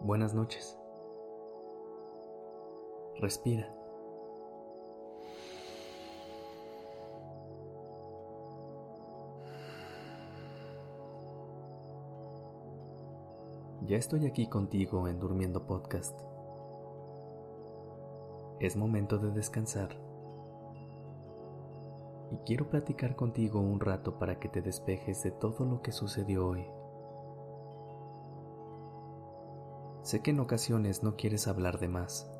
Buenas noches. Respira. Ya estoy aquí contigo en Durmiendo Podcast. Es momento de descansar. Y quiero platicar contigo un rato para que te despejes de todo lo que sucedió hoy. Sé que en ocasiones no quieres hablar de más,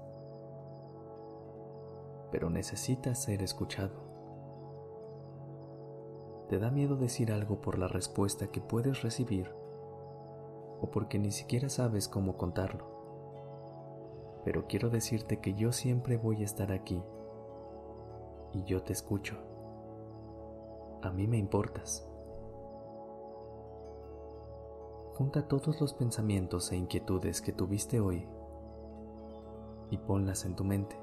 pero necesitas ser escuchado. Te da miedo decir algo por la respuesta que puedes recibir o porque ni siquiera sabes cómo contarlo. Pero quiero decirte que yo siempre voy a estar aquí y yo te escucho. A mí me importas. Junta todos los pensamientos e inquietudes que tuviste hoy y ponlas en tu mente.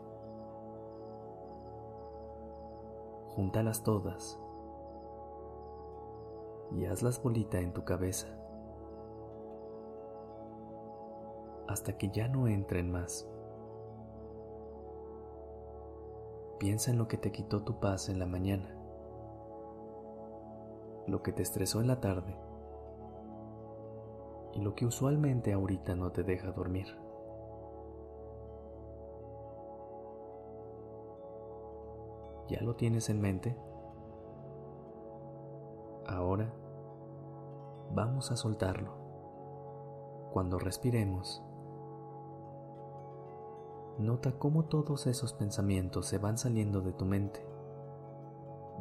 Júntalas todas y hazlas bolita en tu cabeza hasta que ya no entren más. Piensa en lo que te quitó tu paz en la mañana, lo que te estresó en la tarde y lo que usualmente ahorita no te deja dormir. ¿Ya lo tienes en mente? Ahora vamos a soltarlo. Cuando respiremos, nota cómo todos esos pensamientos se van saliendo de tu mente,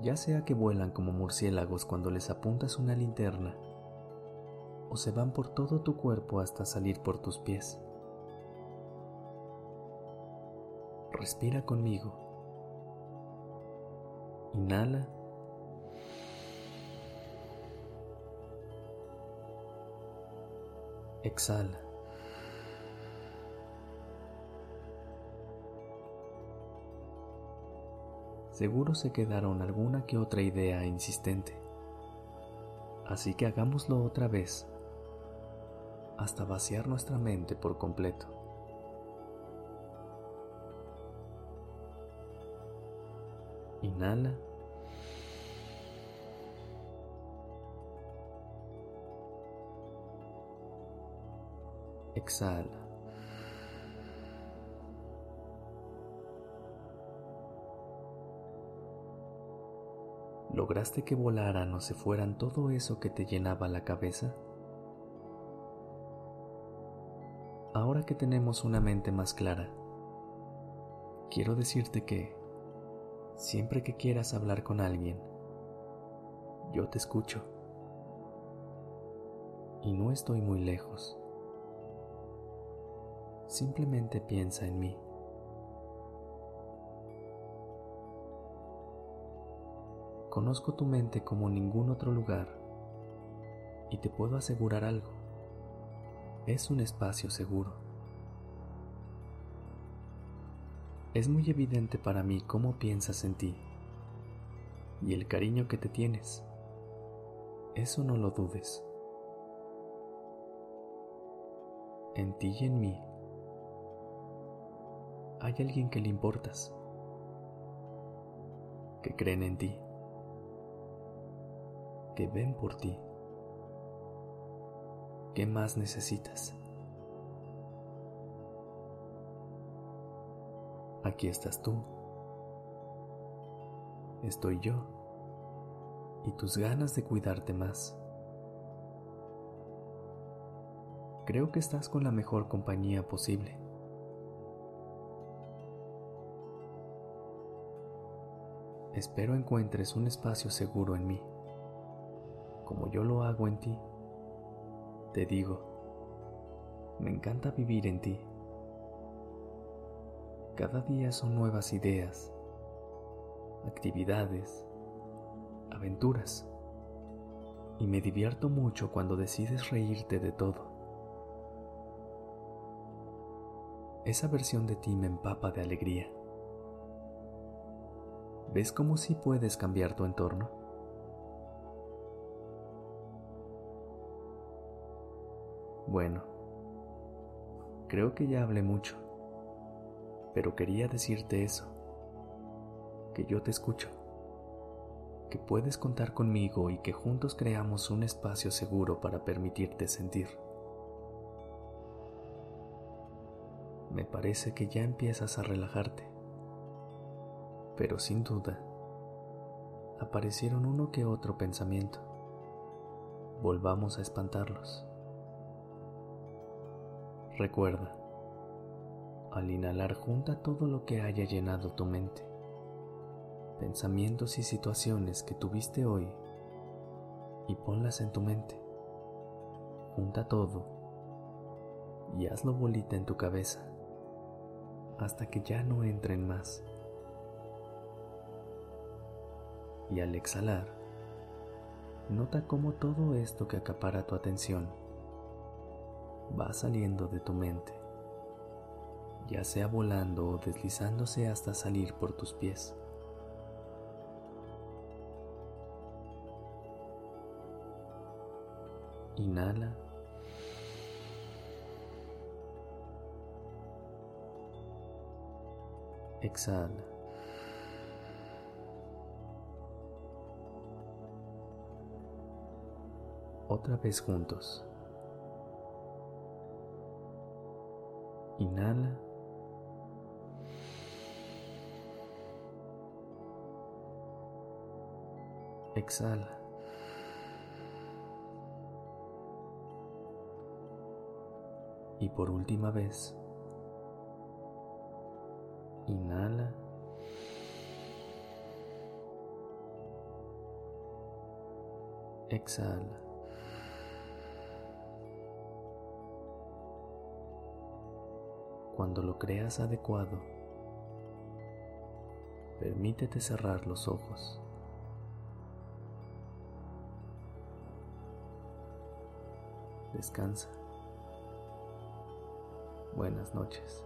ya sea que vuelan como murciélagos cuando les apuntas una linterna o se van por todo tu cuerpo hasta salir por tus pies. Respira conmigo. Inhala. Exhala. Seguro se quedaron alguna que otra idea insistente. Así que hagámoslo otra vez hasta vaciar nuestra mente por completo. Inhala. Exhala. ¿Lograste que volaran o se fueran todo eso que te llenaba la cabeza? ahora que tenemos una mente más clara, quiero decirte que siempre que quieras hablar con alguien, yo te escucho. Y no estoy muy lejos. Simplemente piensa en mí. Conozco tu mente como ningún otro lugar y te puedo asegurar algo es un espacio seguro. Es muy evidente para mí cómo piensas en ti y el cariño que te tienes. Eso no lo dudes. En ti y en mí hay alguien que le importas, que creen en ti, que ven por ti. ¿Qué más necesitas? Aquí estás tú. Estoy yo. Y tus ganas de cuidarte más. Creo que estás con la mejor compañía posible. Espero encuentres un espacio seguro en mí, como yo lo hago en ti. Te digo, me encanta vivir en ti. Cada día son nuevas ideas, actividades, aventuras. Y me divierto mucho cuando decides reírte de todo. Esa versión de ti me empapa de alegría. ¿Ves cómo sí puedes cambiar tu entorno? Bueno, creo que ya hablé mucho, pero quería decirte eso, que yo te escucho, que puedes contar conmigo y que juntos creamos un espacio seguro para permitirte sentir. Me parece que ya empiezas a relajarte pero sin duda aparecieron uno que otro pensamiento. Volvamos a espantarlos. Recuerda, al inhalar junta todo lo que haya llenado tu mente, pensamientos y situaciones que tuviste hoy, y ponlas en tu mente. Junta todo y hazlo bolita en tu cabeza hasta que ya no entren más y al exhalar, nota cómo todo esto que acapara tu atención va saliendo de tu mente, ya sea volando o deslizándose hasta salir por tus pies. Inhala. Exhala. otra vez juntos. Inhala. Exhala. Y por última vez, inhala. Exhala. Cuando lo creas adecuado, permítete cerrar los ojos. Descansa. Buenas noches.